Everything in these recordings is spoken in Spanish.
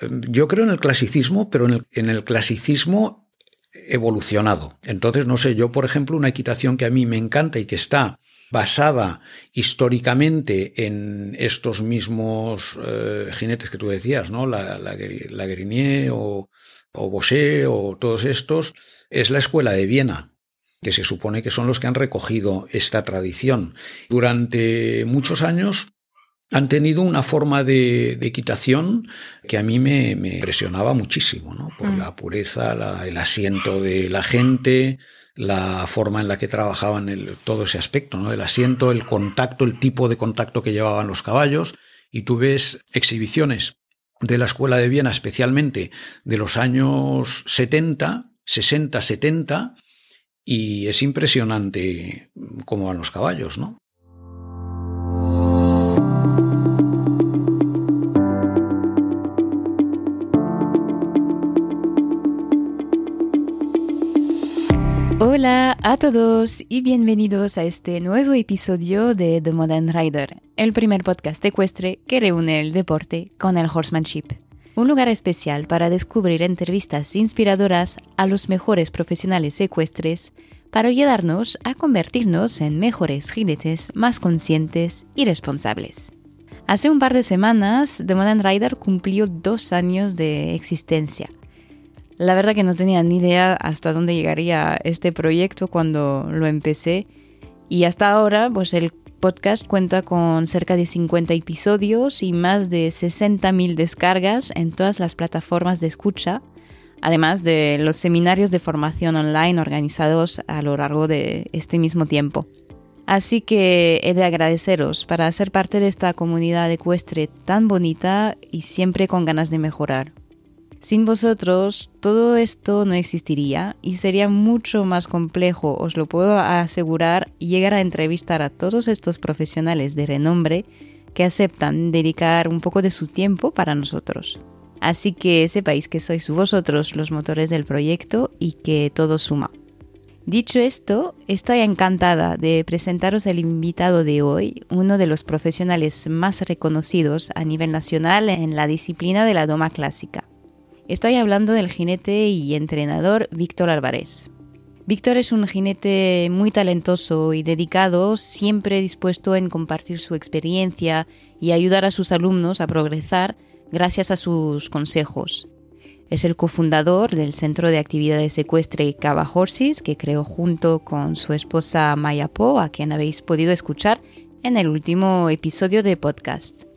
Yo creo en el clasicismo, pero en el, clasicismo evolucionado. Entonces, no sé, yo, por ejemplo, una equitación que a mí me encanta y que está basada históricamente en estos mismos eh, jinetes que tú decías, ¿no? La, la, o, o Bosché o todos estos, es la escuela de Viena, que se supone que son los que han recogido esta tradición. Durante muchos años han tenido una forma de, equitación que a mí me, impresionaba muchísimo, ¿no? Por mm. la pureza, el asiento de la gente, la forma en la que trabajaban el, todo ese aspecto, ¿no? El asiento, el contacto, el tipo de contacto que llevaban los caballos. Y tú ves exhibiciones de la Escuela de Viena, especialmente de los años 70, 60, 70, y es impresionante cómo van los caballos, ¿no? Hola a todos y bienvenidos a este nuevo episodio de The Modern Rider, el primer podcast ecuestre que reúne el deporte con el horsemanship. Un lugar especial para descubrir entrevistas inspiradoras a los mejores profesionales ecuestres para ayudarnos a convertirnos en mejores jinetes más conscientes y responsables. Hace un par de semanas, The Modern Rider cumplió dos años de existencia la verdad que no tenía ni idea hasta dónde llegaría este proyecto cuando lo empecé y hasta ahora pues el podcast cuenta con cerca de 50 episodios y más de 60.000 descargas en todas las plataformas de escucha, además de los seminarios de formación online organizados a lo largo de este mismo tiempo. Así que he de agradeceros para ser parte de esta comunidad ecuestre tan bonita y siempre con ganas de mejorar. Sin vosotros todo esto no existiría y sería mucho más complejo, os lo puedo asegurar, llegar a entrevistar a todos estos profesionales de renombre que aceptan dedicar un poco de su tiempo para nosotros. Así que sepáis que sois vosotros los motores del proyecto y que todo suma. Dicho esto, estoy encantada de presentaros el invitado de hoy, uno de los profesionales más reconocidos a nivel nacional en la disciplina de la doma clásica. Estoy hablando del jinete y entrenador Víctor Álvarez. Víctor es un jinete muy talentoso y dedicado, siempre dispuesto en compartir su experiencia y ayudar a sus alumnos a progresar gracias a sus consejos. Es el cofundador del Centro de Actividades Ecuestre Cava Horses, que creó junto con su esposa Maya Po, a quien habéis podido escuchar en el último episodio de podcast.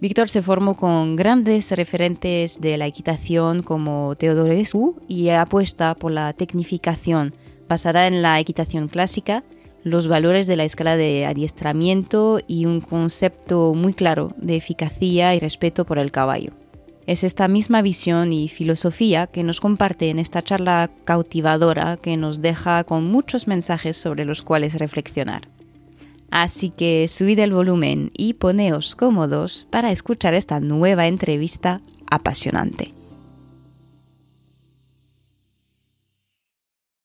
Víctor se formó con grandes referentes de la equitación como Teodorescu y apuesta por la tecnificación basada en la equitación clásica, los valores de la escala de adiestramiento y un concepto muy claro de eficacia y respeto por el caballo. Es esta misma visión y filosofía que nos comparte en esta charla cautivadora que nos deja con muchos mensajes sobre los cuales reflexionar. Así que subid el volumen y poneos cómodos para escuchar esta nueva entrevista apasionante.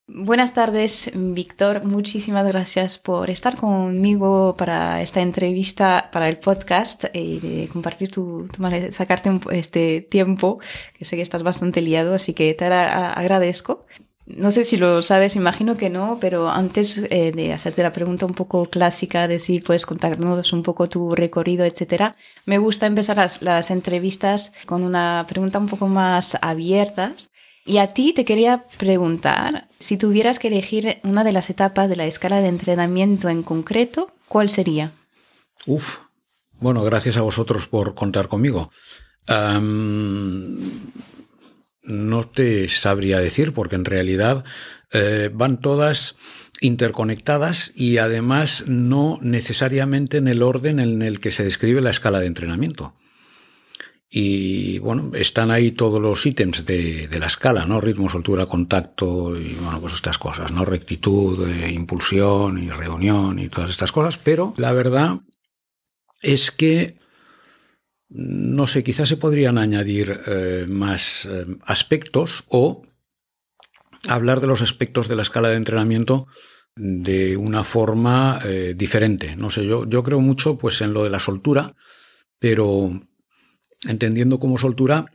Buenas tardes, Víctor. Muchísimas gracias por estar conmigo para esta entrevista, para el podcast y de compartir tu, sacarte este tiempo, que sé que estás bastante liado, así que te agradezco. No sé si lo sabes, imagino que no, pero antes eh, de hacerte la pregunta un poco clásica de si puedes contarnos un poco tu recorrido, etcétera, me gusta empezar las, entrevistas con una pregunta un poco más abiertas. Y a ti te quería preguntar, si tuvieras que elegir una de las etapas de la escala de entrenamiento en concreto, ¿cuál sería? Uf, bueno, gracias a vosotros por contar conmigo no te sabría decir, porque en realidad eh, van todas interconectadas y además no necesariamente en el orden en el que se describe la escala de entrenamiento. Y bueno, están ahí todos los ítems de, la escala, ¿no? Ritmo, soltura, contacto y bueno, pues estas cosas, ¿no? Rectitud, eh, impulsión y reunión y todas estas cosas, pero la verdad es que no sé, quizás se podrían añadir eh, más eh, aspectos o hablar de los aspectos de la escala de entrenamiento de una forma eh, diferente. No sé, yo, yo creo mucho pues, en lo de la soltura, pero entendiendo como soltura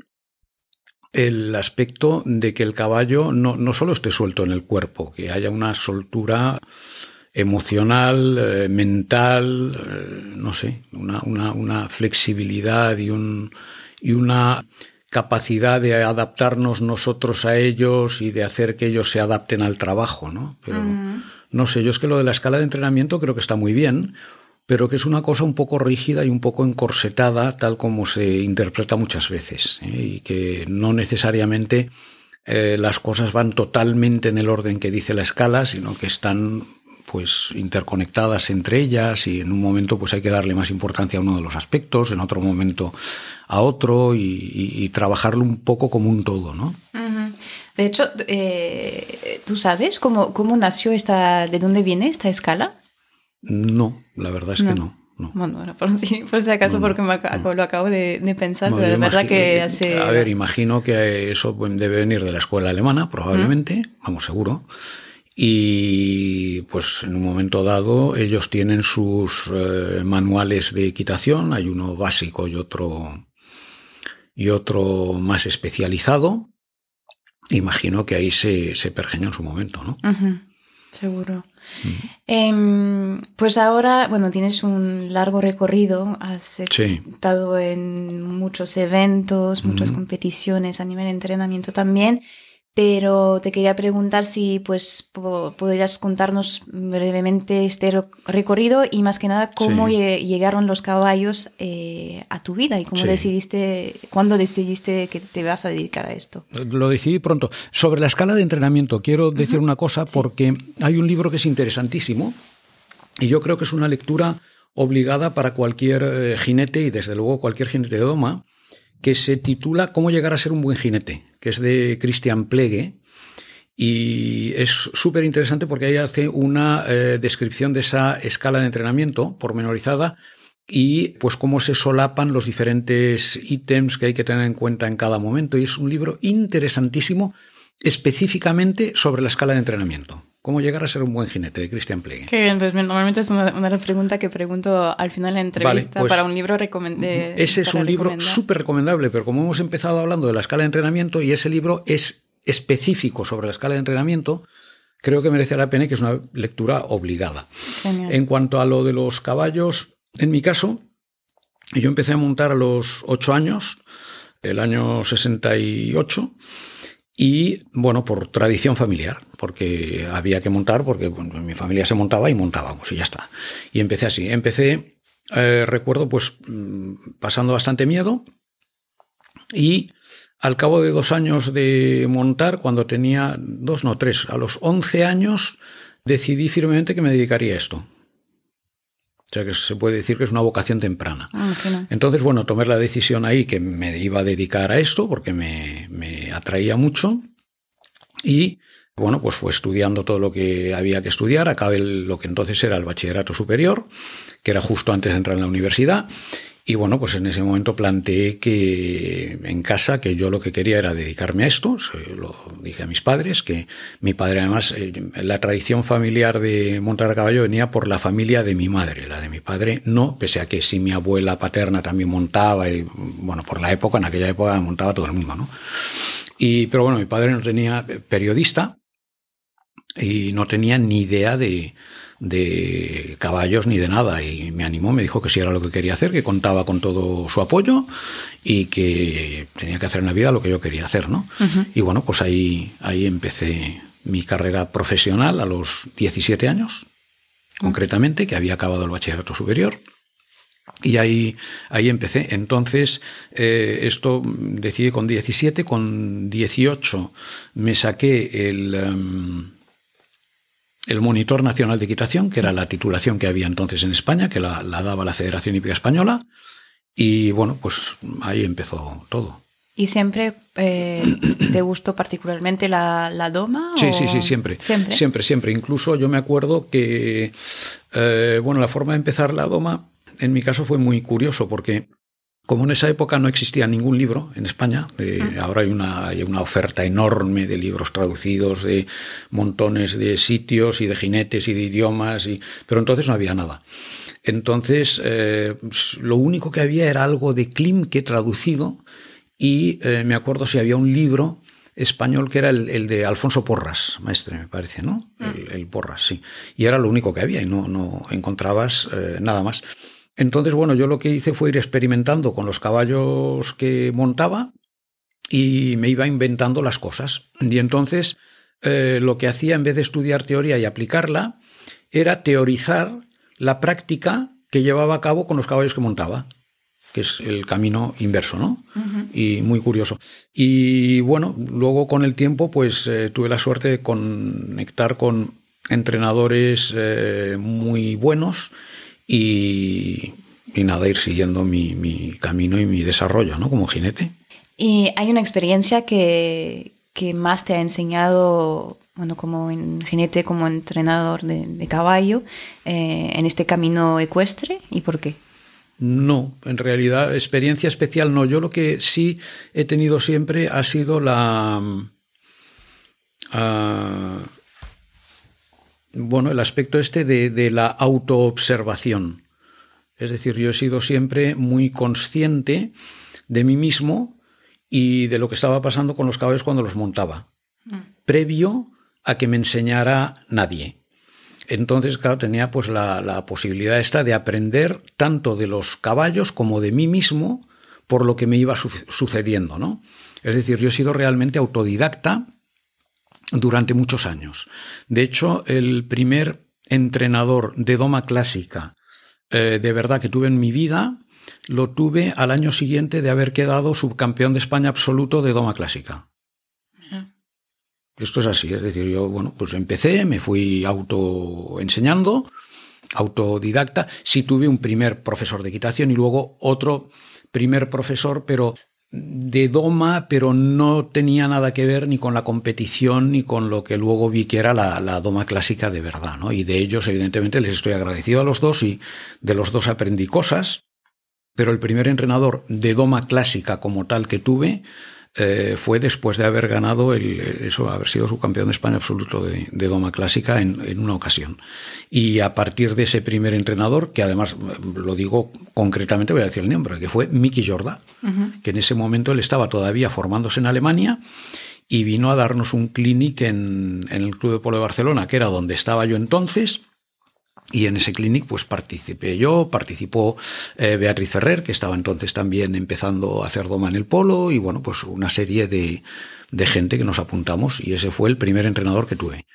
el aspecto de que el caballo no, no solo esté suelto en el cuerpo, que haya una soltura emocional, eh, mental, eh, no sé, una, una, una flexibilidad y, un, y una capacidad de adaptarnos nosotros a ellos y de hacer que ellos se adapten al trabajo, ¿no? Pero no sé, yo es que lo de la escala de entrenamiento creo que está muy bien, pero que es una cosa un poco rígida y un poco encorsetada, tal como se interpreta muchas veces, ¿eh? y que no necesariamente eh, las cosas van totalmente en el orden que dice la escala, sino que están pues interconectadas entre ellas y en un momento pues hay que darle más importancia a uno de los aspectos, en otro momento a otro y, trabajarlo un poco como un todo, ¿no? De hecho, eh, ¿tú sabes cómo, cómo nació esta, de dónde viene esta escala? No, la verdad es que no. Bueno, por, si, acaso, porque lo acabo de, pensar, pero es verdad que hace... A ver, imagino que eso debe venir de la escuela alemana, probablemente, vamos, seguro. Y pues en un momento dado ellos tienen sus eh, manuales de equitación, hay uno básico y otro, y otro más especializado. Imagino que ahí se, se pergeña en su momento, ¿no? Seguro. Em, pues ahora, bueno, tienes un largo recorrido, has estado en muchos eventos, muchas competiciones a nivel de entrenamiento también pero te quería preguntar si pues podrías contarnos brevemente este recorrido y más que nada cómo llegaron los caballos eh, a tu vida y cómo decidiste, cuándo decidiste que te vas a dedicar a esto. Lo decidí pronto. Sobre la escala de entrenamiento, quiero decir una cosa porque hay un libro que es interesantísimo y yo creo que es una lectura obligada para cualquier eh, jinete y desde luego cualquier jinete de doma que se titula Cómo llegar a ser un buen jinete, que es de Christian Plegue. Y es súper interesante porque ahí hace una eh, descripción de esa escala de entrenamiento pormenorizada y pues cómo se solapan los diferentes ítems que hay que tener en cuenta en cada momento. Y es un libro interesantísimo específicamente sobre la escala de entrenamiento. ¿Cómo llegar a ser un buen jinete de Christian Plegue? Qué bien, pues normalmente es una, una pregunta que pregunto al final de la entrevista pues para un libro recomendable. Ese es un libro súper recomendable, pero como hemos empezado hablando de la escala de entrenamiento y ese libro es específico sobre la escala de entrenamiento, creo que merece la pena y que es una lectura obligada. En cuanto a lo de los caballos, en mi caso, yo empecé a montar a los ocho años, el año 68 y bueno, por tradición familiar, porque había que montar, porque mi familia se montaba y montábamos y ya está. Y empecé así. Empecé, eh, recuerdo, pues mm, pasando bastante miedo y al cabo de dos años de montar, cuando tenía dos, no tres, a los once años, decidí firmemente que me dedicaría a esto. O sea que se puede decir que es una vocación temprana. Ah, Entonces, bueno, tomé la decisión ahí que me iba a dedicar a esto porque me, me atraía mucho y bueno, pues fue estudiando todo lo que había que estudiar, acabé lo que entonces era el bachillerato superior, que era justo antes de entrar en la universidad, y bueno, pues en ese momento planteé que en casa que yo lo que quería era dedicarme a esto, lo dije a mis padres, que mi padre además, eh, la tradición familiar de montar a caballo venía por la familia de mi madre, la de mi padre no, pese a que sí mi abuela paterna también montaba, y bueno, por la época, en aquella época montaba todo el mundo, ¿no? Y, pero bueno, mi padre no tenía periodista y no tenía ni idea de, de caballos ni de nada y me animó, me dijo que si era lo que quería hacer, que contaba con todo su apoyo y que tenía que hacer en la vida lo que yo quería hacer, ¿no? Y bueno, pues ahí, ahí empecé mi carrera profesional a los 17 años, concretamente, que había acabado el bachillerato superior. Y ahí, ahí empecé. Entonces, eh, esto decidí con 17, con 18 me saqué el... Em, el Monitor Nacional de Equitación, que era la titulación que había entonces en España, que la, daba la Federación Hípica Española, y bueno, pues ahí empezó todo. ¿Y siempre eh, te gustó particularmente la, doma? Sí, sí, sí, siempre. Siempre, siempre. siempre. Incluso yo me acuerdo que, eh, bueno, la forma de empezar la doma, en mi caso fue muy curioso, porque como en esa época no existía ningún libro en España, ahora hay una, hay una, oferta enorme de libros traducidos, de montones de sitios y de jinetes y de idiomas, y, pero entonces no había nada. Entonces, eh, lo único que había era algo de Klimke traducido y eh, me acuerdo si había un libro español que era el, de Alfonso Porras, maestre, me parece, ¿no? Ah. El, Porras, sí. Y era lo único que había y no, no encontrabas eh, nada más. Entonces, bueno, yo lo que hice fue ir experimentando con los caballos que montaba y me iba inventando las cosas. Y entonces eh, lo que hacía en vez de estudiar teoría y aplicarla era teorizar la práctica que llevaba a cabo con los caballos que montaba que es el camino inverso, ¿no? Y muy curioso. Y bueno, luego con el tiempo, pues eh, tuve la suerte de conectar con entrenadores eh, muy buenos y, nada, ir siguiendo mi, camino y mi desarrollo, ¿no? Como jinete. ¿Y hay una experiencia que, más te ha enseñado bueno, como jinete, como entrenador de, caballo, eh, en este camino ecuestre y por qué? No, en realidad experiencia especial no. Yo lo que sí he tenido siempre ha sido la... Ah, bueno, el aspecto este de, de la autoobservación. Es decir, yo he sido siempre muy consciente de mí mismo y de lo que estaba pasando con los caballos cuando los montaba, mm. previo a que me enseñara nadie. Entonces, claro, tenía pues la, posibilidad esta de aprender tanto de los caballos como de mí mismo por lo que me iba sucediendo, ¿no? Es decir, yo he sido realmente autodidacta durante muchos años. De hecho, el primer entrenador de doma clásica eh, de verdad que tuve en mi vida lo tuve al año siguiente de haber quedado subcampeón de España absoluto de doma clásica. Esto es así, es decir, yo, bueno, pues empecé, me fui autoenseñando, autodidacta, sí tuve un primer profesor de equitación y luego otro primer profesor, pero de doma, pero no tenía nada que ver ni con la competición ni con lo que luego vi que era la, la, doma clásica de verdad, ¿no? Y de ellos, evidentemente, les estoy agradecido a los dos y de los dos aprendí cosas, pero el primer entrenador de doma clásica como tal que tuve eh, fue después de haber ganado el, eso, haber sido subcampeón de España absoluto de, Doma Clásica en, una ocasión. Y a partir de ese primer entrenador, que además lo digo concretamente, voy a decir el nombre, que fue Miki Jorda, que en ese momento él estaba todavía formándose en Alemania y vino a darnos un clinic en, en el Club de Polo de Barcelona, que era donde estaba yo entonces y en ese clinic pues participé yo, participó eh, Beatriz Ferrer, que estaba entonces también empezando a hacer doma en el polo, y bueno, pues una serie de, de gente que nos apuntamos, y ese fue el primer entrenador que tuve.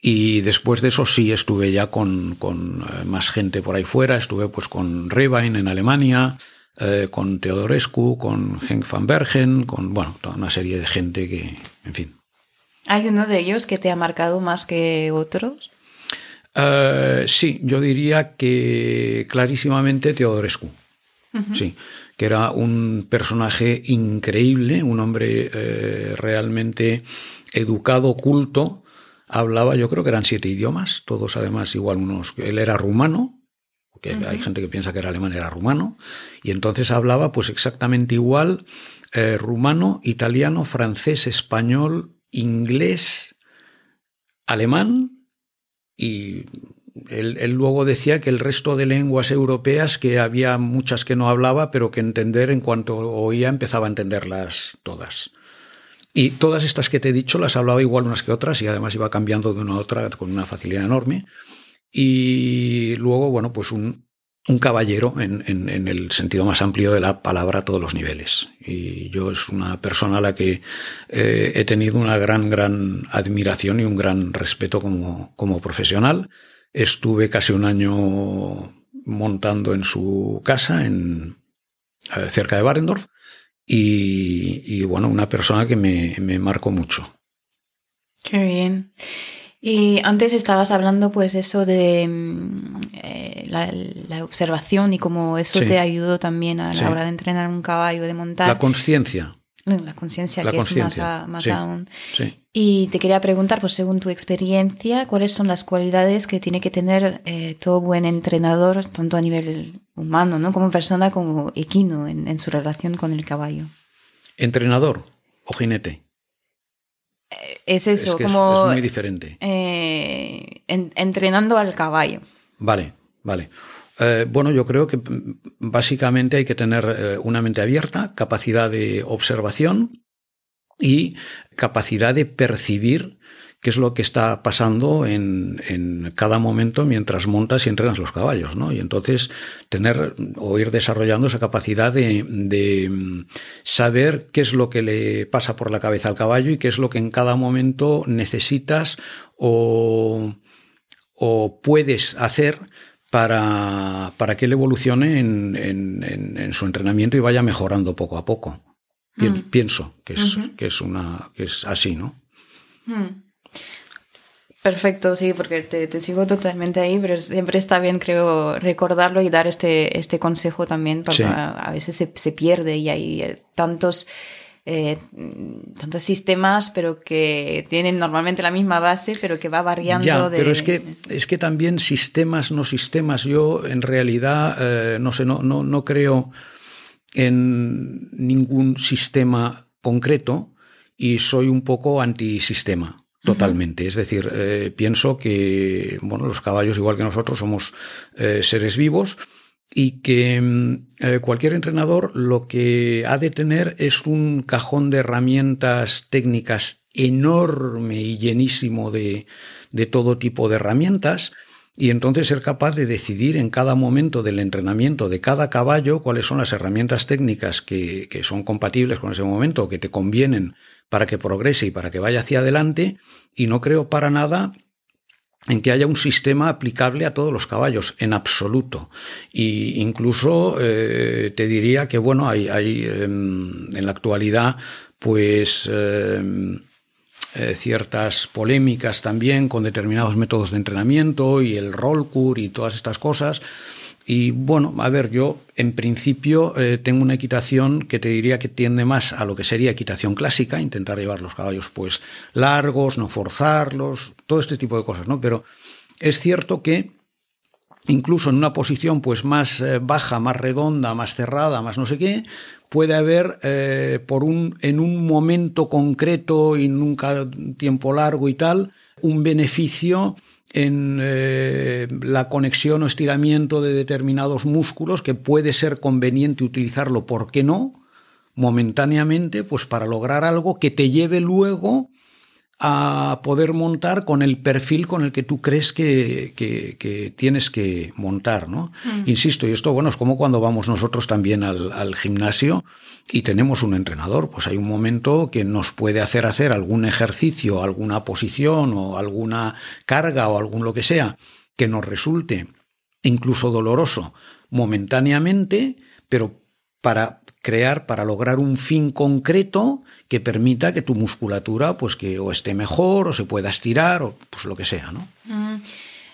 Y después de eso sí estuve ya con, con eh, más gente por ahí fuera, estuve pues con Rebain en Alemania, eh, con Teodorescu, con Henk van Bergen, con bueno, toda una serie de gente que, en fin. ¿Hay uno de ellos que te ha marcado más que otros? Eh, sí, yo diría que clarísimamente Teodorescu. Sí, que era un personaje increíble, un hombre eh, realmente educado, culto. Hablaba, yo creo que eran siete idiomas, todos además igual unos. Él era rumano, porque hay gente que piensa que era alemán, era rumano, y entonces hablaba pues exactamente igual eh, rumano, italiano, francés, español, inglés, alemán y él, luego decía que el resto de lenguas europeas, que había muchas que no hablaba, pero que entender en cuanto oía empezaba a entenderlas todas. Y todas estas que te he dicho las hablaba igual unas que otras y además iba cambiando de una a otra con una facilidad enorme. Y luego, bueno, pues un, un caballero en, en, el sentido más amplio de la palabra a todos los niveles. Y yo es una persona a la que eh, he tenido una gran, gran admiración y un gran respeto como, como profesional. Estuve casi un año montando en su casa, en, eh, cerca de Barendorf, y, y, bueno, una persona que me, me marcó mucho. Qué bien. Y antes estabas hablando pues eso de mm, eh, la, observación y cómo eso te ayudó también a la hora de entrenar un caballo, de montar. La conciencia. La conciencia, que es más, más aún. Y te quería preguntar, pues según tu experiencia, ¿cuáles son las cualidades que tiene que tener eh, todo buen entrenador, tanto a nivel humano, ¿no? como persona, como equino, en, en su relación con el caballo? ¿Entrenador o jinete? Es eso, como. Es, muy diferente. Eh, entrenando al caballo. Vale, vale. Eh, bueno, yo creo que básicamente hay que tener eh, una mente abierta, capacidad de observación y capacidad de percibir qué es lo que está pasando en, en, cada momento mientras montas y entrenas los caballos, ¿no? Y entonces tener o ir desarrollando esa capacidad de, de, mm, saber qué es lo que le pasa por la cabeza al caballo y qué es lo que en cada momento necesitas o, o puedes hacer para, para que él evolucione en, en, en, su entrenamiento y vaya mejorando poco a poco. Mm. Pienso que es, uh -huh. que es, una, que es así, ¿no? Mm. Perfecto, sí, porque te, te, sigo totalmente ahí, pero siempre está bien, creo, recordarlo y dar este, este consejo también, porque sí. a, a, veces se, se, pierde y hay eh, tantos, eh, tantos sistemas, pero que tienen normalmente la misma base, pero que va variando. Ya, de... pero es que, es que también sistemas, no sistemas, yo en realidad, eh, no sé, no, no, no creo en ningún sistema concreto y soy un poco antisistema. Totalmente. Es decir, eh, pienso que bueno, los caballos, igual que nosotros, somos eh, seres vivos y que mm, eh, cualquier entrenador lo que ha de tener es un cajón de herramientas técnicas enorme y llenísimo de, de todo tipo de herramientas y entonces ser capaz de decidir en cada momento del entrenamiento de cada caballo cuáles son las herramientas técnicas que, que son compatibles con ese momento, que te convienen para que progrese y para que vaya hacia adelante, y no creo para nada en que haya un sistema aplicable a todos los caballos, en absoluto. Y incluso eh, te diría que, bueno, hay, hay eh, en la actualidad, pues, eh, eh, ciertas polémicas también con determinados métodos de entrenamiento y el roll cure y todas estas cosas. Y bueno, a ver, yo en principio eh, tengo una equitación que te diría que tiende más a lo que sería equitación clásica, intentar llevar los caballos pues largos, no forzarlos, todo este tipo de cosas, ¿no? Pero es cierto que incluso en una posición pues más eh, baja, más redonda, más cerrada, más no sé qué, puede haber eh, por un en un momento concreto y nunca tiempo largo y tal, un beneficio en eh, la conexión o estiramiento de determinados músculos que puede ser conveniente utilizarlo, ¿por qué no? momentáneamente, pues para lograr algo que te lleve luego a poder montar con el perfil con el que tú crees que, que, que tienes que montar, ¿no? Mm. Insisto, y esto, bueno, es como cuando vamos nosotros también al, al, gimnasio y tenemos un entrenador, pues hay un momento que nos puede hacer hacer algún ejercicio, alguna posición o alguna carga o algún lo que sea que nos resulte incluso doloroso momentáneamente, pero para crear, para lograr un fin concreto que permita que tu musculatura pues que o esté mejor o se pueda estirar o pues lo que sea, ¿no? Mm.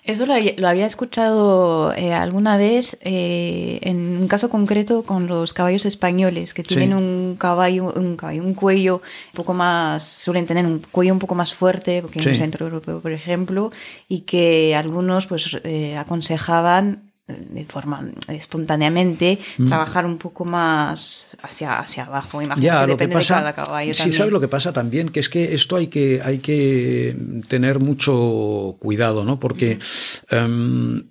Eso lo, lo, había escuchado eh, alguna vez eh, en un caso concreto con los caballos españoles que tienen sí. un caballo, un caballo, un cuello un poco más, suelen tener un cuello un poco más fuerte que en el centro europeo, por ejemplo, y que algunos pues eh, aconsejaban de forma espontáneamente mm. trabajar un poco más hacia, hacia abajo. Imagino ya, que lo depende que pasa, de cada caballo. Sí, también. sabes lo que pasa también, que es que esto hay que, hay que tener mucho cuidado, ¿no? Porque um,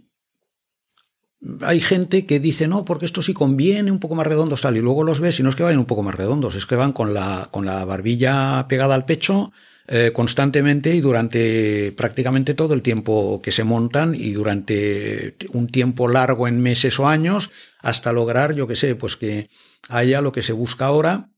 hay gente que dice, no, porque esto sí conviene un poco más redondos, tal, y luego los ves y no es que vayan un poco más redondos, es que van con la, con la barbilla pegada al pecho eh, constantemente y durante prácticamente todo el tiempo que se montan y durante un tiempo largo en meses o años hasta lograr, yo que sé, pues que haya lo que se busca ahora,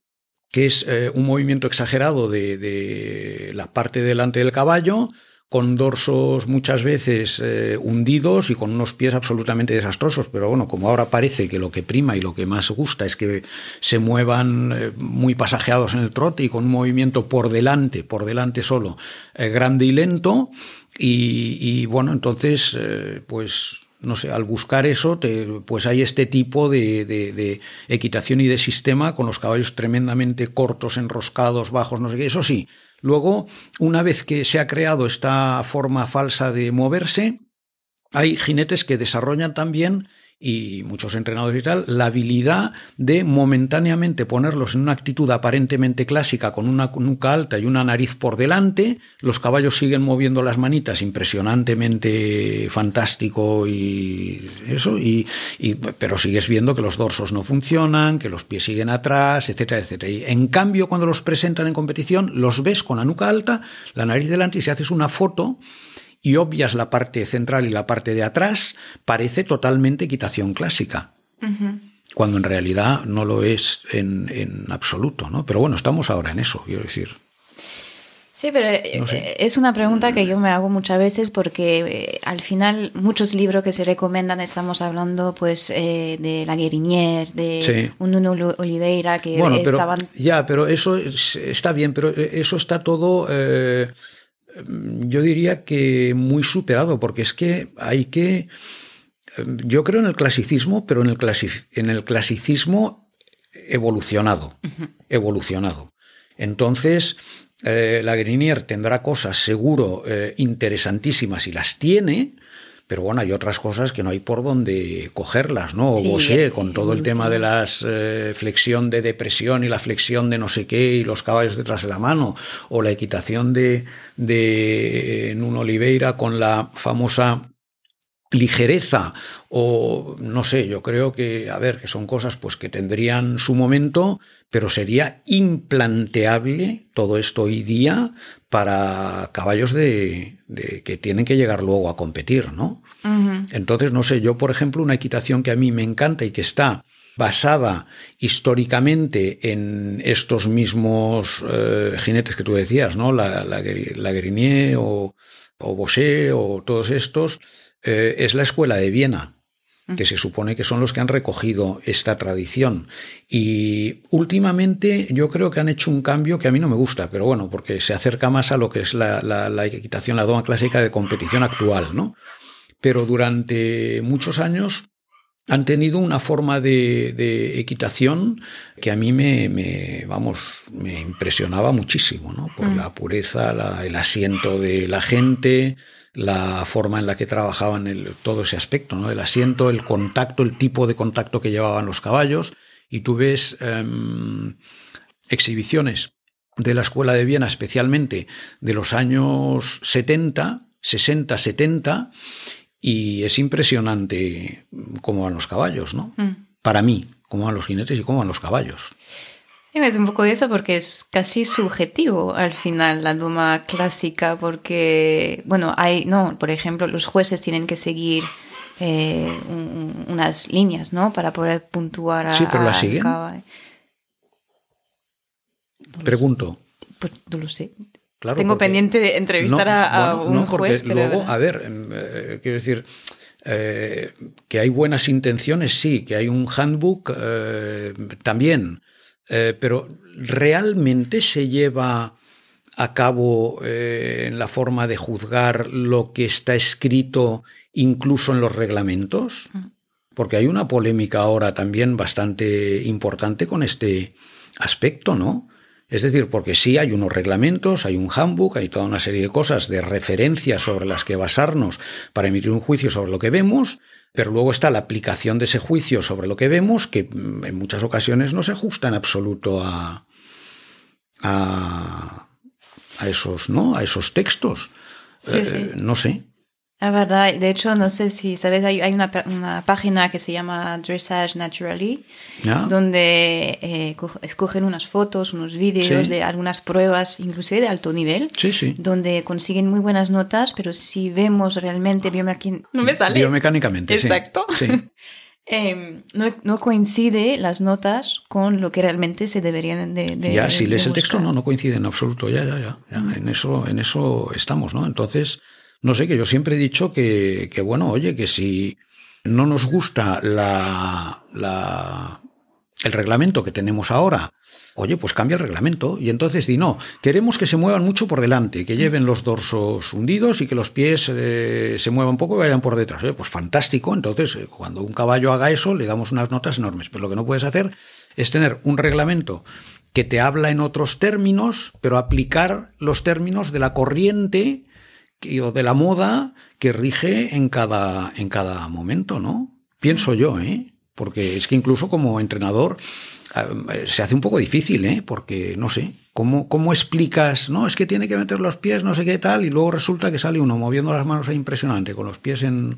que es eh, un movimiento exagerado de, de la parte delante del caballo, con dorsos muchas veces eh, hundidos y con unos pies absolutamente desastrosos, pero bueno, como ahora parece que lo que prima y lo que más gusta es que se muevan eh, muy pasajeados en el trote y con un movimiento por delante, por delante solo, eh, grande y lento, y, bueno, entonces, pues no sé, al buscar eso, pues hay este tipo de, de, de, equitación y de sistema con los caballos tremendamente cortos, enroscados, bajos, no sé qué. Eso sí, Luego, una vez que se ha creado esta forma falsa de moverse, hay jinetes que desarrollan también y muchos entrenadores y tal, la habilidad de momentáneamente ponerlos en una actitud aparentemente clásica con una nuca alta y una nariz por delante, los caballos siguen moviendo las manitas impresionantemente fantástico y eso, y, pero sigues viendo que los dorsos no funcionan, que los pies siguen atrás, etcétera, etcétera. Y en cambio, cuando los presentan en competición, los ves con la nuca alta, la nariz delante y si haces una foto, y obvias la parte central y la parte de atrás, parece totalmente equitación clásica. Cuando en realidad no lo es en, en, absoluto, ¿no? Pero bueno, estamos ahora en eso, quiero decir. Sí, pero eh, es una pregunta que yo me hago muchas veces porque eh, al final muchos libros que se recomiendan estamos hablando pues eh, de la Guerinier, de un Nuno Oliveira que bueno, estaban... Ya, pero eso está bien, pero eso está todo yo diría que muy superado, porque es que hay que... Yo creo en el clasicismo, pero en el, en el clasicismo evolucionado. Evolucionado. Entonces, eh, la Grinier tendrá cosas seguro eh, interesantísimas y las tiene, pero bueno, hay otras cosas que no hay por dónde cogerlas, ¿no? O sí, con todo el tema de la eh, flexión de depresión y la flexión de no sé qué y los caballos detrás de la mano, o la equitación de, de Nuno Oliveira con la famosa ligereza o no sé, yo creo que, a ver, que son cosas pues que tendrían su momento, pero sería implanteable todo esto hoy día para caballos de, que tienen que llegar luego a competir, ¿no? Entonces, no sé, yo por ejemplo, una equitación que a mí me encanta y que está basada históricamente en estos mismos eh, jinetes que tú decías, ¿no? La, la, o, o Bosé o todos estos, eh, es la escuela de Viena que se supone que son los que han recogido esta tradición. Y últimamente yo creo que han hecho un cambio que a mí no me gusta, pero bueno, porque se acerca más a lo que es la, la equitación, la doma clásica de competición actual, ¿no? Pero durante muchos años han tenido una forma de, equitación que a mí me, vamos, me impresionaba muchísimo, ¿no? Por mm. la pureza, el asiento de la gente, la forma en la que trabajaban el, todo ese aspecto, ¿no? El asiento, el contacto, el tipo de contacto que llevaban los caballos. Y tú ves em, exhibiciones de la Escuela de Viena, especialmente de los años 70, 60, 70, y es impresionante cómo van los caballos, ¿no? Mm. Para mí, cómo van los jinetes y cómo van los caballos. Sí, es un poco eso porque es casi subjetivo al final la doma clásica porque, bueno, hay, no, por ejemplo, los jueces tienen que seguir eh, unas líneas, ¿no? Para poder puntuar a, Sí, pero la siguen. Pregunto. Pues no lo sé. Tengo pendiente de entrevistar a, un juez. luego, a ver, em, eh, quiero decir, eh, que hay buenas intenciones, sí, que hay un handbook eh, también, pero realmente se lleva a cabo en la forma de juzgar lo que está escrito incluso en los reglamentos? Porque hay una polémica ahora también bastante importante con este aspecto, ¿no? Es decir, porque sí hay unos reglamentos, hay un handbook, hay toda una serie de cosas, de referencias sobre las que basarnos para emitir un juicio sobre lo que vemos, pero luego está la aplicación de ese juicio sobre lo que vemos, que mm, en muchas ocasiones no se ajusta en absoluto a, a, esos, ¿no? A esos textos. Eh, no sé. La verdad, de hecho, no sé si sabes, hay, una, página que se llama Dressage Naturally, donde eh, escogen unas fotos, unos vídeos de algunas pruebas, inclusive de alto nivel, donde consiguen muy buenas notas, pero si vemos realmente biomecánicamente... No me sale. Biomecánicamente, Exacto. Em, no, coincide las notas con lo que realmente se deberían de, ya si lees el texto no no coincide en absoluto. Ya ya ya, en eso en eso estamos no entonces no sé, que yo siempre he dicho que, que bueno, oye, que si no nos gusta la, la, el reglamento que tenemos ahora, oye, pues cambia el reglamento. Y entonces di, no, queremos que se muevan mucho por delante, que lleven los dorsos hundidos y que los pies eh, se muevan un poco y vayan por detrás. pues fantástico. Entonces, eh, cuando un caballo haga eso, le damos unas notas enormes. Pero lo que no puedes hacer es tener un reglamento que te habla en otros términos, pero aplicar los términos de la corriente o de la moda que rige en cada, en cada momento, ¿no? Pienso yo, ¿eh? Porque es que incluso como entrenador eh, se hace un poco difícil, ¿eh? Porque, no sé, ¿cómo, ¿cómo explicas? No, es que tiene que meter los pies, no sé qué tal, y luego resulta que sale uno moviendo las manos impresionante, con los pies en,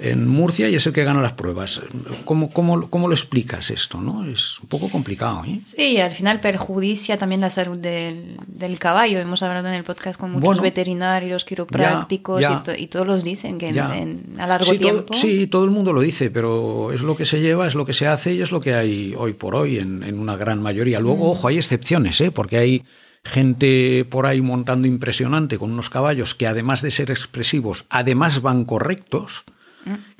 en Murcia y es el que gana las pruebas. ¿Cómo, cómo, cómo lo explicas esto? ¿no? Es un poco complicado. ¿eh? Sí, al final perjudicia también la salud del, del, caballo. Hemos hablado en el podcast con muchos veterinarios, quiroprácticos Y, todos los dicen que en, a largo tiempo. sí, todo el mundo lo dice, pero es lo que se lleva, es lo que se hace y es lo que hay hoy por hoy en, en una gran mayoría. Luego, mm. ojo, hay excepciones, ¿eh? porque hay gente por ahí montando impresionante con unos caballos que además de ser expresivos, además van correctos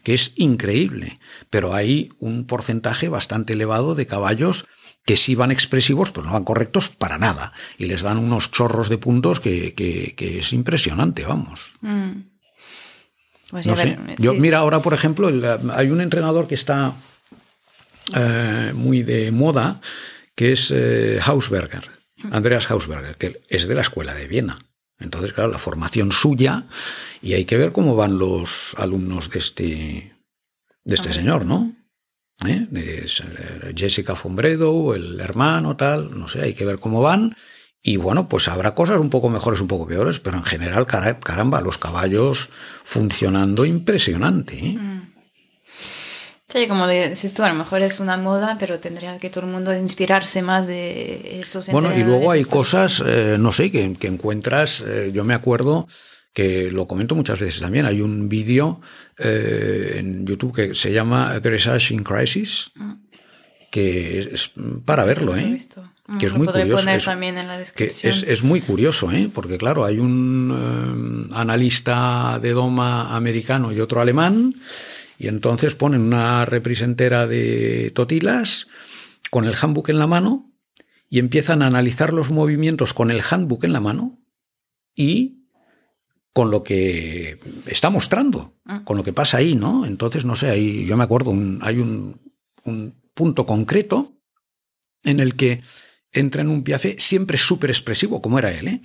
que es increíble, pero hay un porcentaje bastante elevado de caballos que sí van expresivos, pero no van correctos para nada, y les dan unos chorros de puntos que, es impresionante, vamos. Mm. Pues no sé. Yo, mira, ahora, por ejemplo, hay un entrenador que está eh, muy de moda, que es eh, Hausberger, Andreas Hausberger, que es de la escuela de Viena. Entonces, claro, la formación suya, y hay que ver cómo van los alumnos de este, de este señor, ¿no? ¿Eh? De Jessica Fombredo, el hermano, tal, no sé, hay que ver cómo van. Y bueno, pues habrá cosas un poco mejores, un poco peores, pero en general, caramba, los caballos funcionando impresionante. ¿eh? Mm. Sí, como dices tú, a lo mejor es una moda, pero tendría que todo el mundo inspirarse más de esos Bueno, y luego hay cosas, eh, no sé, que, encuentras, eh, yo me acuerdo que lo comento muchas veces también, hay un vídeo eh, en YouTube que se llama Dressage in Crisis, mm. que es para verlo, ¿eh? Que es muy curioso. Es, que es, es, muy curioso, ¿eh? Porque claro, hay un analista de doma americano y otro alemán y entonces ponen una representera de totilas con el handbook en la mano y empiezan a analizar los movimientos con el handbook en la mano y con lo que está mostrando, ah. con lo que pasa ahí, ¿no? Entonces, no sé, ahí yo me acuerdo, hay un, un punto concreto en el que entra en un piafé, siempre súper expresivo, como era él, ¿eh?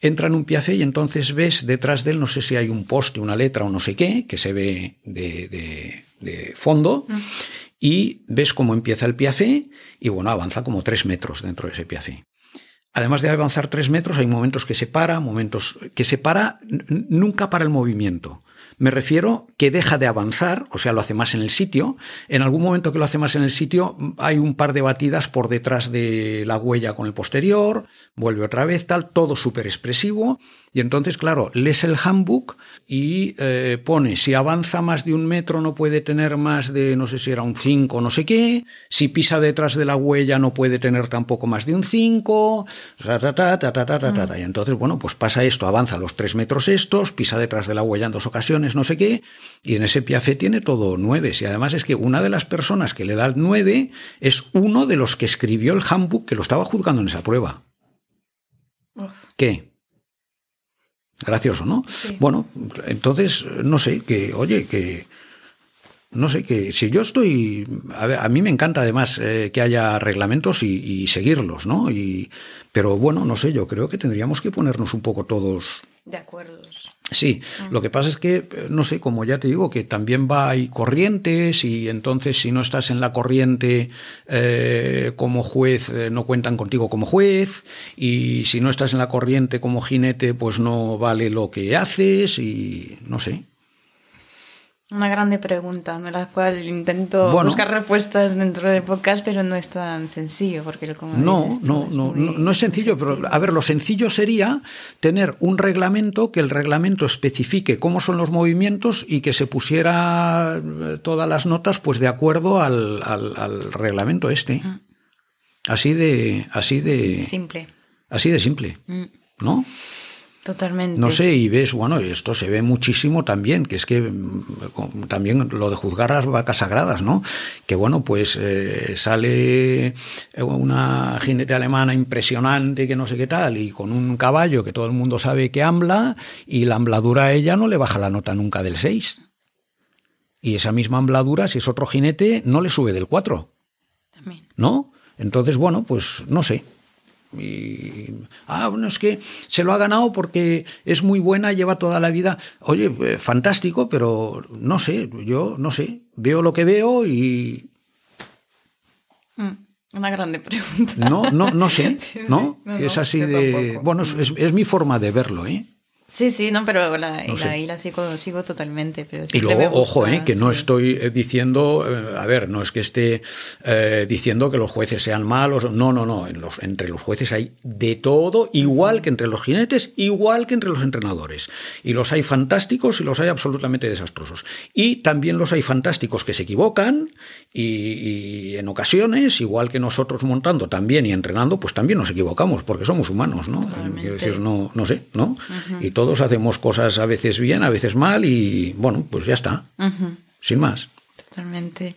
entra en un piafé y entonces ves detrás de él, no sé si hay un poste, una letra o no sé qué, que se ve de, fondo, y ves cómo empieza el piafé y bueno, avanza como tres metros dentro de ese piafé. Además de avanzar tres metros, hay momentos que se para, momentos que se para, nunca para el movimiento. Me refiero que deja de avanzar, o sea, lo hace más en el sitio. En algún momento que lo hace más en el sitio, hay un par de batidas por detrás de la huella con el posterior, vuelve otra vez, tal, todo súper expresivo. Y entonces, claro, lees el handbook y eh, pone, si avanza más de un metro no puede tener más de, no sé si era un 5, no sé qué, si pisa detrás de la huella no puede tener tampoco más de un 5, ta, ta, ta, ta, ta, ta, ta, Y entonces, bueno, pues pasa esto, avanza los tres metros estos, pisa detrás de la huella en dos ocasiones, no sé qué, y en ese piafé tiene todo nueve. Y además es que una de las personas que le da el nueve es uno de los que escribió el handbook que lo estaba juzgando en esa prueba. ¿Qué? Gracioso, ¿no? Bueno, entonces, no sé, que, oye, que, no sé, que si yo estoy, a, mí me encanta además eh, que haya reglamentos y, seguirlos, ¿no? Y, pero bueno, no sé, yo creo que tendríamos que ponernos un poco todos... De acuerdo. Sí, mm. lo que pasa es que, no sé, como ya te digo, que también va hay corrientes y entonces si no estás en la corriente eh, como juez, eh, no cuentan contigo como juez y si no estás en la corriente como jinete, pues no vale lo que haces y no sé. Una grande pregunta, en la cual intento buscar respuestas dentro del podcast, pero no es tan sencillo, porque como no, no, no, no, es sencillo, pero a ver, lo sencillo sería tener un reglamento que el reglamento especifique cómo son los movimientos y que se pusiera eh, todas las notas, pues de acuerdo al, al, reglamento este. Mm. Así de, así de simple. Así de simple, mm. ¿no? Totalmente. No sé, y ves, bueno, esto se ve muchísimo también, que es que mm, también lo de juzgar las vacas sagradas, ¿no? Que bueno, pues eh, sale una jinete alemana impresionante, que no sé qué tal, y con un caballo que todo el mundo sabe que ambla, y la ambladura a ella no le baja la nota nunca del 6. Y esa misma ambladura, si es otro jinete, no le sube del 4. También. ¿No? Entonces, bueno, pues no sé. Y, ah, bueno, es que se lo ha ganado porque es muy buena, lleva toda la vida. Oye, eh, fantástico, pero no sé, yo no sé. veo lo que veo y... Mm, una grande pregunta. No, no, no sé, ¿no? es así de... Bueno, es, es, mi forma de verlo, ¿eh? Sí, sí, no, pero la, ahí la sigo, sigo, totalmente. Pero y luego, ojo, eh, que no estoy eh, diciendo, eh, a ver, no es que esté eh, diciendo que los jueces sean malos, no, no, no, en los, entre los jueces hay de todo, igual que entre los jinetes, igual que entre los entrenadores. Y los hay fantásticos y los hay absolutamente desastrosos. Y también los hay fantásticos que se equivocan y, y en ocasiones, igual que nosotros montando también y entrenando, pues también nos equivocamos, porque somos humanos, ¿no? Quiero decir, no, no sé, ¿no? Todos hacemos cosas a veces bien, a veces mal y bueno, pues ya está. Sin más. Totalmente.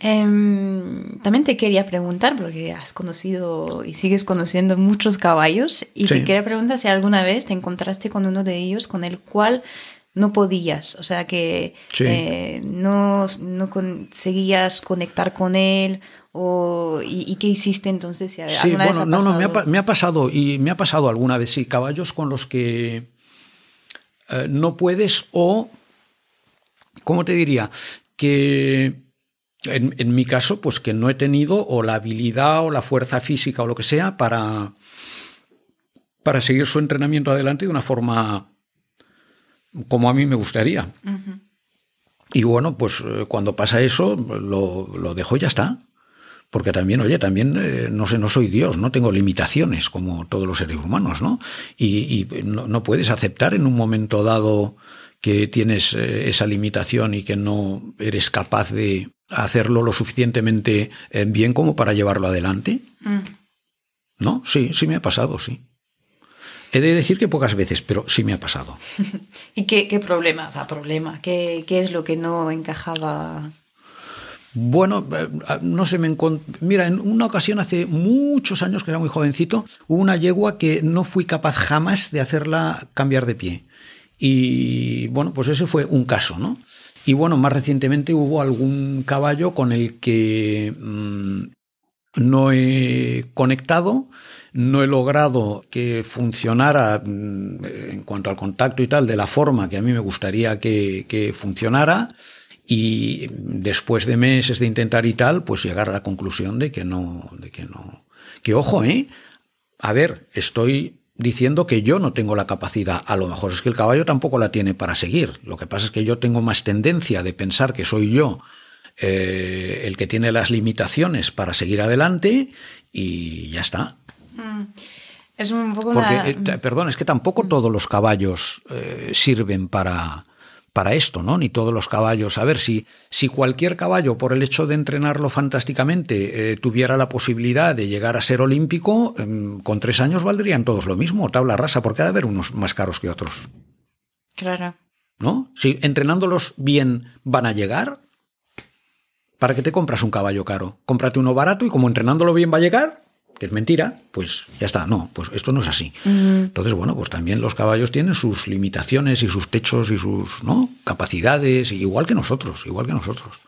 Em, también te quería preguntar, porque has conocido y sigues conociendo muchos caballos, y te quería preguntar si alguna vez te encontraste con uno de ellos con el cual no podías, o sea, que eh, no, no conseguías conectar con él o, ¿y, qué hiciste entonces? sí, bueno, no, no, me ha, me ha, pasado y me ha pasado alguna vez, sí, caballos con los que eh, no puedes o, ¿cómo te diría? Que en, en, mi caso, pues que no he tenido o la habilidad o la fuerza física o lo que sea para, para seguir su entrenamiento adelante de una forma como a mí me gustaría. Y bueno, pues eh, cuando pasa eso, lo, lo dejo y ya está. Porque también, oye, también, eh, no sé, no soy Dios, no tengo limitaciones como todos los seres humanos, ¿no? Y, no, puedes aceptar en un momento dado que tienes eh, esa limitación y que no eres capaz de hacerlo lo suficientemente eh, bien como para llevarlo adelante. Mm. ¿No? Sí, sí me ha pasado, sí. He de decir que pocas veces, pero sí me ha pasado. ¿Y qué, qué problema? problema. ¿Qué, ¿Qué es lo que no encajaba? Bueno, eh, no se me Mira, en una ocasión hace muchos años, que era muy jovencito, hubo una yegua que no fui capaz jamás de hacerla cambiar de pie. Y bueno, pues ese fue un caso, ¿no? Y bueno, más recientemente hubo algún caballo con el que mm, no he conectado, no he logrado que funcionara mm, en cuanto al contacto y tal de la forma que a mí me gustaría que funcionara y después de meses de intentar y tal, pues llegar a la conclusión de que no, de que no. Que ojo, ¿eh? A ver, estoy diciendo que yo no tengo la capacidad. A lo mejor es que el caballo tampoco la tiene para seguir. Lo que pasa es que yo tengo más tendencia de pensar que soy yo eh, el que tiene las limitaciones para seguir adelante y ya está. Mm. Es un poco Porque, eh, perdón, es que tampoco todos los caballos eh, sirven para, para esto, ¿no? Ni todos los caballos. A ver, si, si cualquier caballo, por el hecho de entrenarlo fantásticamente, eh, tuviera la posibilidad de llegar a ser olímpico, em, con tres años valdrían todos lo mismo, tabla rasa, porque ha de haber unos más caros que otros. Claro. ¿No? Si entrenándolos bien van a llegar, ¿para qué te compras un caballo caro? Cómprate uno barato y como entrenándolo bien va a llegar, que es mentira, pues ya está. No, pues esto no es así. Entonces, bueno, pues también los caballos tienen sus limitaciones y sus techos y sus ¿no? capacidades, igual que nosotros, igual que nosotros.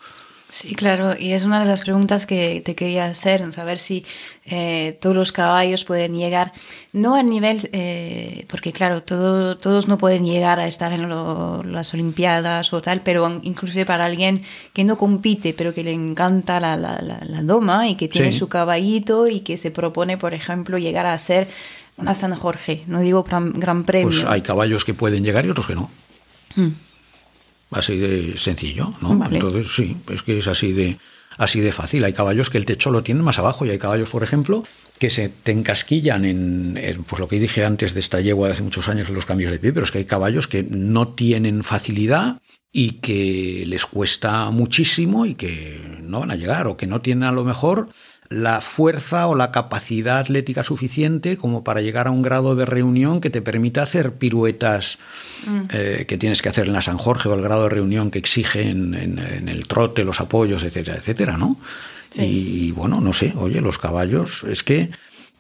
Sí, claro, y es una de las preguntas que te quería hacer, saber si eh, todos los caballos pueden llegar, no a nivel, eh, porque claro, todo, todos no pueden llegar a estar en las Olimpiadas o tal, pero incluso para alguien que no compite, pero que le encanta la, la, la, doma y que tiene su caballito y que se propone, por ejemplo, llegar a ser una San Jorge, no digo gran, premio. Pues hay caballos que pueden llegar y otros que no. Mm así de sencillo, ¿no? Entonces sí, es que es así de así de fácil. Hay caballos que el techo lo tienen más abajo y hay caballos, por ejemplo, que se te encasquillan en, pues lo que dije antes de esta yegua de hace muchos años en los cambios de pie, pero es que hay caballos que no tienen facilidad y que les cuesta muchísimo y que no van a llegar o que no tienen a lo mejor la fuerza o la capacidad atlética suficiente como para llegar a un grado de reunión que te permita hacer piruetas mm. eh, que tienes que hacer en la San Jorge o el grado de reunión que exige en, el trote, los apoyos, etcétera, etcétera, ¿no? Y bueno, no sé, oye, los caballos, es que,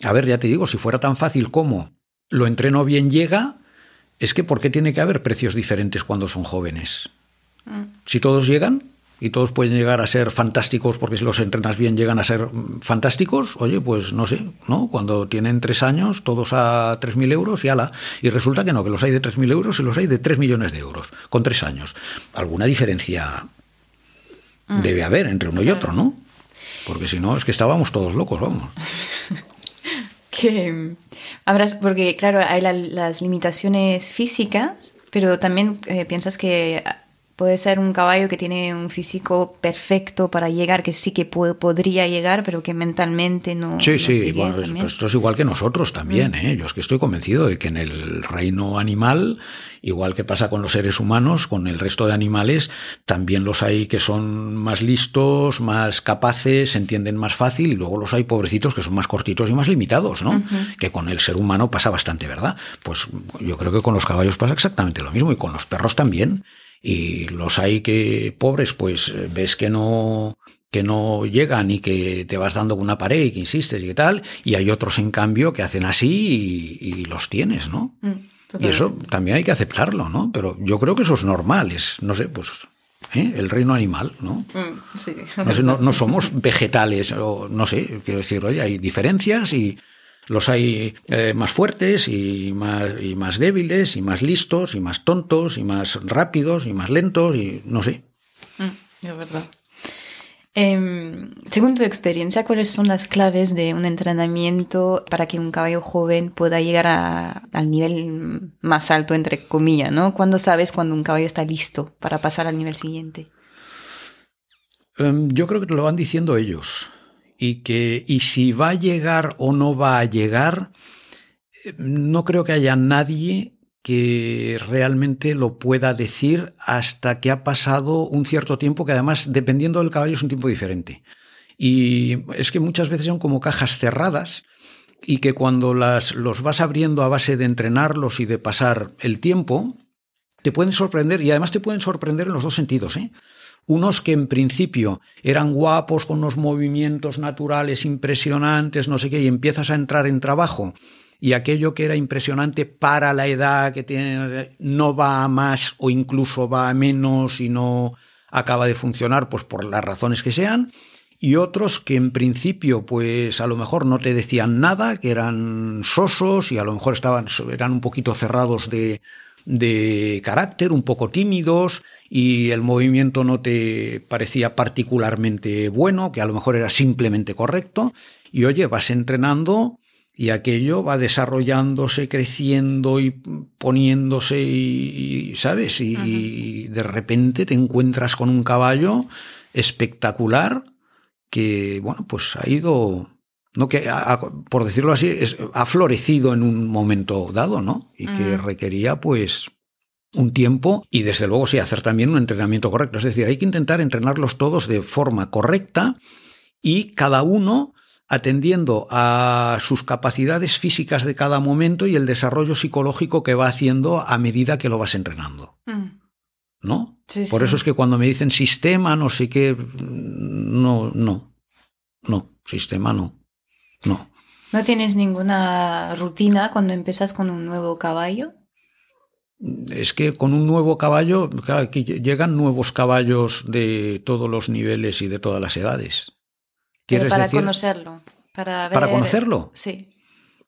a ver, ya te digo, si fuera tan fácil como lo entreno bien llega, es que ¿por qué tiene que haber precios diferentes cuando son jóvenes? Mm. Si todos llegan, y todos pueden llegar a ser fantásticos porque si los entrenas bien llegan a ser fantásticos, oye, pues no sé, ¿no? Cuando tienen tres años, todos a 3.000 euros y ala. Y resulta que no, que los hay de 3.000 euros y los hay de 3 millones de euros, con tres años. Alguna diferencia Mm. Debe haber entre uno y otro, ¿no? Porque si no, es que estábamos todos locos, vamos. que habrás, porque claro, hay las limitaciones físicas, pero también eh, piensas que Puede ser un caballo que tiene un físico perfecto para llegar, que sí que podría llegar, pero que mentalmente no. Sí, sí, bueno, esto es igual que nosotros también. Mm. ¿eh? Yo es que estoy convencido de que en el reino animal, igual que pasa con los seres humanos, con el resto de animales, también los hay que son más listos, más capaces, se entienden más fácil, y luego los hay pobrecitos que son más cortitos y más limitados, ¿no? Que con el ser humano pasa bastante, ¿verdad? Pues yo creo que con los caballos pasa exactamente lo mismo y con los perros también y los hay que pobres, pues eh, ves que no que no llegan y que te vas dando una pared y que insistes y tal, y hay otros en cambio que hacen así y, los tienes, ¿no? Mm, y eso también hay que aceptarlo, ¿no? Pero yo creo que eso es normal, es, no sé, pues ¿eh? el reino animal, ¿no? Mm, sí. no, no, somos vegetales, o no sé, quiero decir, oye, hay diferencias y los hay eh, más fuertes y más, y más débiles y más listos y más tontos y más rápidos y más lentos y no sé. Mm, es verdad. Em, según tu experiencia, ¿cuáles son las claves de un entrenamiento para que un caballo joven pueda llegar al nivel más alto, entre comillas? ¿no? ¿Cuándo sabes cuando un caballo está listo para pasar al nivel siguiente? Em, yo creo que te lo van diciendo ellos y que y si va a llegar o no va a llegar, no creo que haya nadie que realmente lo pueda decir hasta que ha pasado un cierto tiempo, que además, dependiendo del caballo, es un tiempo diferente. Y es que muchas veces son como cajas cerradas y que cuando las, los vas abriendo a base de entrenarlos y de pasar el tiempo, te pueden sorprender y además te pueden sorprender en los dos sentidos. ¿eh? Unos que en principio eran guapos con unos movimientos naturales impresionantes, no sé qué, y empiezas a entrar en trabajo y aquello que era impresionante para la edad que tiene no va a más o incluso va a menos y no acaba de funcionar pues por las razones que sean. Y otros que en principio pues a lo mejor no te decían nada, que eran sosos y a lo mejor estaban eran un poquito cerrados de de carácter, un poco tímidos y el movimiento no te parecía particularmente bueno, que a lo mejor era simplemente correcto, y oye, vas entrenando y aquello va desarrollándose, creciendo y poniéndose y, ¿sabes? Y, de repente te encuentras con un caballo espectacular que, bueno, pues ha ido, no que, por decirlo así, es, ha florecido en un momento dado, ¿no? Y que requería, pues, un tiempo y desde luego sí hacer también un entrenamiento correcto. Es decir, hay que intentar entrenarlos todos de forma correcta y cada uno atendiendo a sus capacidades físicas de cada momento y el desarrollo psicológico que va haciendo a medida que lo vas entrenando. Mm. ¿No? Por eso es que cuando me dicen sistema, no sé qué, no, no, no, sistema no, no. ¿No tienes ninguna rutina cuando empiezas con un nuevo caballo? es que con un nuevo caballo, llegan nuevos caballos de todos los niveles y de todas las edades. ¿Quieres para conocerlo. Para, ¿Para conocerlo? Sí.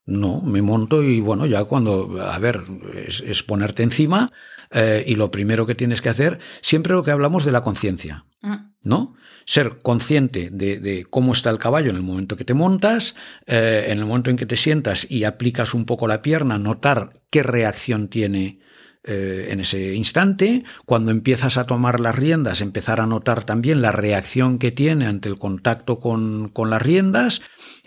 No, me monto y bueno, ya cuando, a ver, es, ponerte encima eh, y lo primero que tienes que hacer, siempre lo que hablamos de la conciencia, mm. ¿No? Ser consciente de, cómo está el caballo en el momento que te montas, eh, en el momento en que te sientas y aplicas un poco la pierna, notar qué reacción tiene eh, en ese instante, cuando empiezas a tomar las riendas, empezar a notar también la reacción que tiene ante el contacto con, las riendas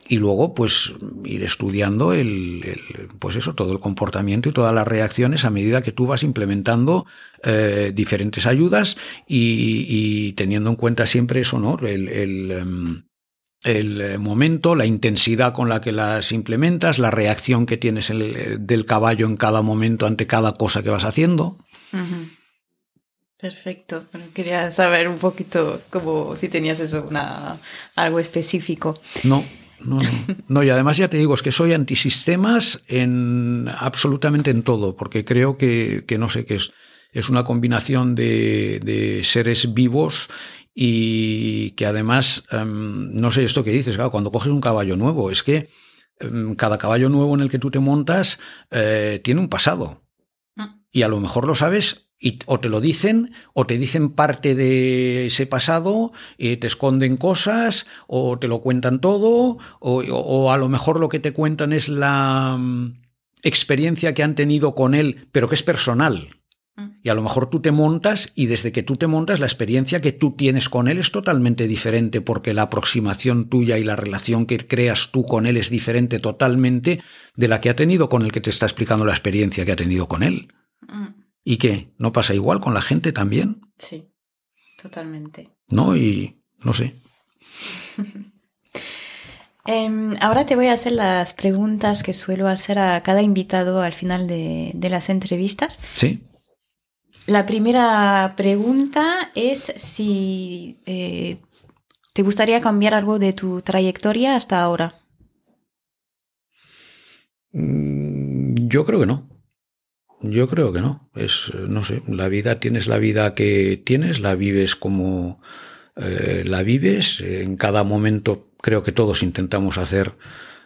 y luego pues ir estudiando el, pues eso todo el comportamiento y todas las reacciones a medida que tú vas implementando eh, diferentes ayudas y, teniendo en cuenta siempre eso no el, em, el eh, momento, la intensidad con la que las implementas, la reacción que tienes eh, del caballo en cada momento ante cada cosa que vas haciendo. Perfecto. quería saber un poquito como si tenías eso, una, algo específico. No, no, no, y además ya te digo, es que soy antisistemas en absolutamente en todo, porque creo que, que no sé, que es, es una combinación de, de seres vivos y que además, em, no sé esto que dices, claro, cuando coges un caballo nuevo, es que em, cada caballo nuevo en el que tú te montas eh, tiene un pasado. Mm. Y a lo mejor lo sabes Y, o te lo dicen, o te dicen parte de ese pasado, y te esconden cosas, o te lo cuentan todo, o, o a lo mejor lo que te cuentan es la mm, experiencia que han tenido con él, pero que es personal. Y a lo mejor tú te montas y desde que tú te montas la experiencia que tú tienes con él es totalmente diferente porque la aproximación tuya y la relación que creas tú con él es diferente totalmente de la que ha tenido con el que te está explicando la experiencia que ha tenido con él. ¿Y qué? ¿No pasa igual con la gente también? Sí, totalmente. ¿No? Y no sé. Em, ahora te voy a hacer las preguntas que suelo hacer a cada invitado al final de, de las entrevistas. Sí. La primera pregunta es si eh, te gustaría cambiar algo de tu trayectoria hasta ahora. Mm, yo creo que no. Yo creo que no. Es, no sé, la vida, tienes la vida que tienes, la vives como eh, la vives. En cada momento creo que todos intentamos hacer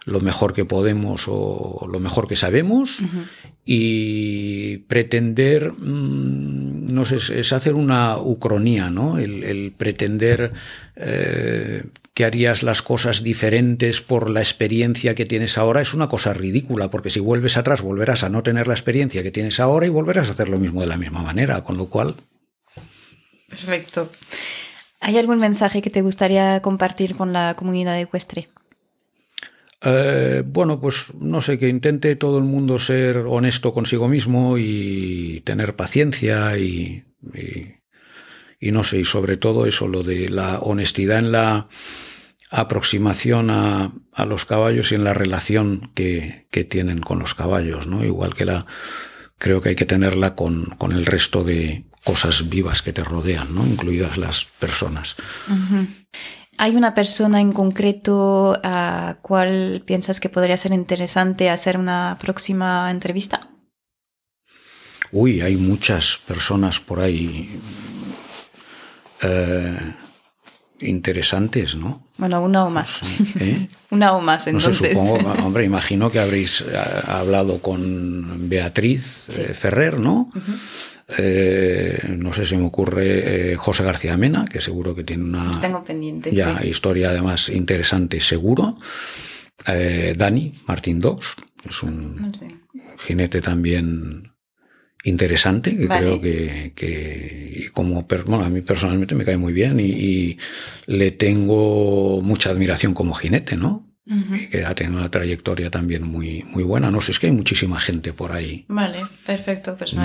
lo mejor que podemos o lo mejor que sabemos y pretender, mm, no sé, es hacer una ucronía, ¿no? El, pretender eh, que harías las cosas diferentes por la experiencia que tienes ahora es una cosa ridícula, porque si vuelves atrás volverás a no tener la experiencia que tienes ahora y volverás a hacer lo mismo de la misma manera, con lo cual... Perfecto. ¿Hay algún mensaje que te gustaría compartir con la comunidad ecuestre? Eh, bueno, pues no sé, que intente todo el mundo ser honesto consigo mismo y tener paciencia y, no sé, y sobre todo eso, lo de la honestidad en la aproximación a, los caballos y en la relación que, que, tienen con los caballos, ¿no? Igual que la, creo que hay que tenerla con, con el resto de cosas vivas que te rodean, ¿no? Incluidas las personas. ¿Hay una persona en concreto a cual piensas que podría ser interesante hacer una próxima entrevista? Uy, hay muchas personas por ahí eh, interesantes, ¿no? Bueno, una o más. ¿eh? una o más, entonces. No sé, supongo, hombre, imagino que habréis eh, hablado con Beatriz Ferrer, ¿no? Eh, no sé si me ocurre eh, José García Mena, que seguro que tiene una ya, historia además interesante, seguro. Eh, Dani Martín Dox, es un jinete también interesante, que creo que, como bueno, a mí personalmente me cae muy bien y, le tengo mucha admiración como jinete, ¿no? que ha tenido una trayectoria también muy, muy buena. No sé, es que hay muchísima gente por ahí. Vale, perfecto, pues no,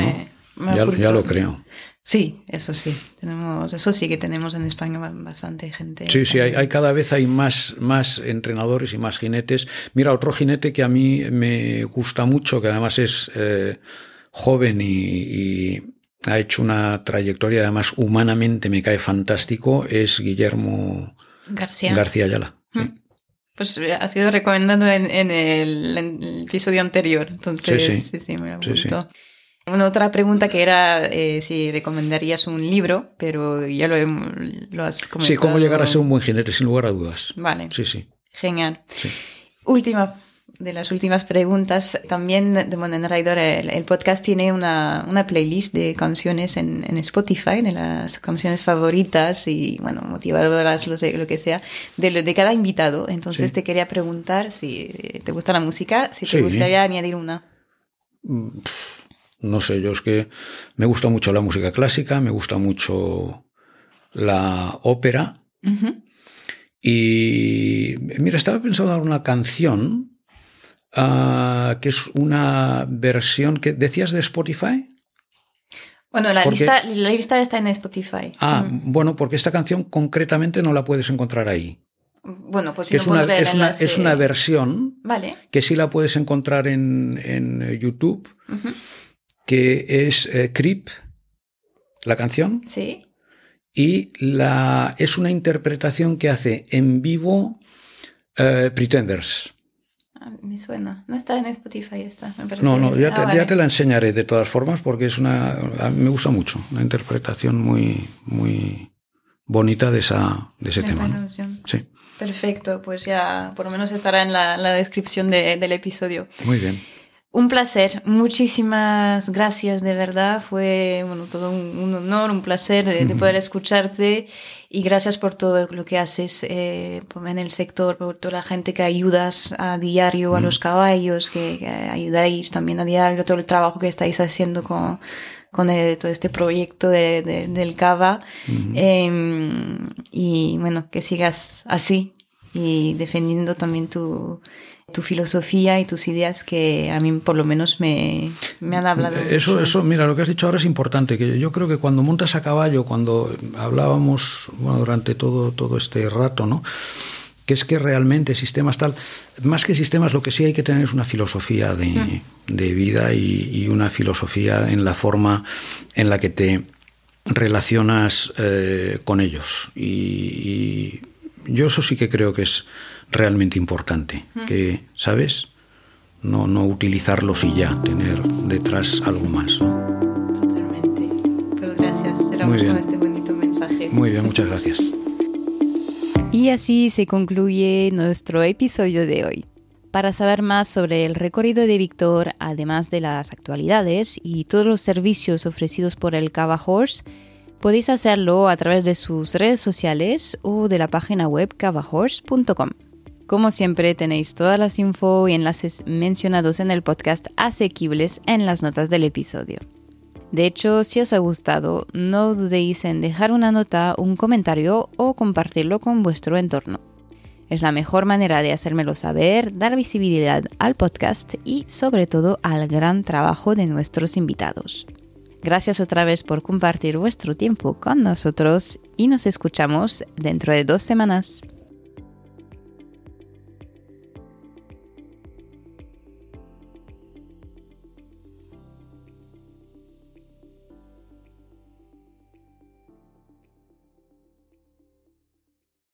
ya, lo creo. Sí, eso sí. Tenemos, eso sí que tenemos en España bastante gente. Sí, sí, hay, cada vez hay más, más entrenadores y más jinetes. Mira, otro jinete que a mí me gusta mucho, que además es eh, joven y, ha hecho una trayectoria, además humanamente me cae fantástico, es Guillermo García, García Ayala. Pues ha sido recomendado en, el, episodio anterior, entonces sí, sí, sí, me gustó. Una otra pregunta que era eh, si recomendarías un libro, pero ya lo, lo, has comentado. Sí, cómo llegar a ser un buen jinete, sin lugar a dudas. Vale. Sí, sí. Genial. Última de las últimas preguntas. También de Modern Rider, el, podcast tiene una, una, playlist de canciones en, en, Spotify, de las canciones favoritas y, bueno, motivadoras, lo, sé, lo que sea, de, de cada invitado. Entonces te quería preguntar si te gusta la música, si te gustaría añadir una. No sé, yo es que me gusta mucho la música clásica, me gusta mucho la ópera. Y mira, estaba pensando en una canción uh, que es una versión que decías de Spotify. Bueno, la, lista, la lista está en Spotify. Ah, bueno, porque esta canción concretamente no la puedes encontrar ahí. Bueno, pues si es, una, es, una, es, una, versión vale. que sí la puedes encontrar en, en YouTube que es eh, Creep, la canción. Sí. Y la, es una interpretación que hace en vivo eh, Pretenders. Ah, me suena. No está en Spotify, está. no, no, ya, te, ah, ya, te, la enseñaré de todas formas porque es una. me gusta mucho. Una interpretación muy, muy bonita de, esa, de ese tema. Sí. Perfecto, pues ya por lo menos estará en la, la descripción de, del episodio. Muy bien. Un placer, muchísimas gracias de verdad, fue bueno, todo un, honor, un placer de, poder escucharte. Y gracias por todo lo que haces eh, en el sector, por toda la gente que ayudas a diario a los caballos, que, ayudáis también a diario, todo el trabajo que estáis haciendo con, con todo este proyecto de, del Cava. Em, y bueno, que sigas así y defendiendo también tu tu filosofía y tus ideas que a mí por lo menos me, me han hablado. Eso, eso, mira, lo que has dicho ahora es importante, que yo creo que cuando montas a caballo, cuando hablábamos bueno, durante todo, todo este rato, ¿no? que es que realmente sistemas tal, más que sistemas, lo que sí hay que tener es una filosofía de, de vida y, una filosofía en la forma en la que te relacionas eh, con ellos. y yo eso sí que creo que es realmente importante, que, ¿sabes? No, no utilizarlos y ya, tener detrás algo más. ¿no? Totalmente. Pues gracias, cerramos con este bonito mensaje. Muy bien, muchas gracias. Y así se concluye nuestro episodio de hoy. Para saber más sobre el recorrido de Víctor, además de las actualidades y todos los servicios ofrecidos por el Cava Horse, podéis hacerlo a través de sus redes sociales o de la página web cavahorse.com. Como siempre tenéis todas las info y enlaces mencionados en el podcast asequibles en las notas del episodio. De hecho, si os ha gustado, no dudéis en dejar una nota, un comentario o compartirlo con vuestro entorno. Es la mejor manera de hacérmelo saber, dar visibilidad al podcast y sobre todo al gran trabajo de nuestros invitados. Gracias otra vez por compartir vuestro tiempo con nosotros y nos escuchamos dentro de dos semanas.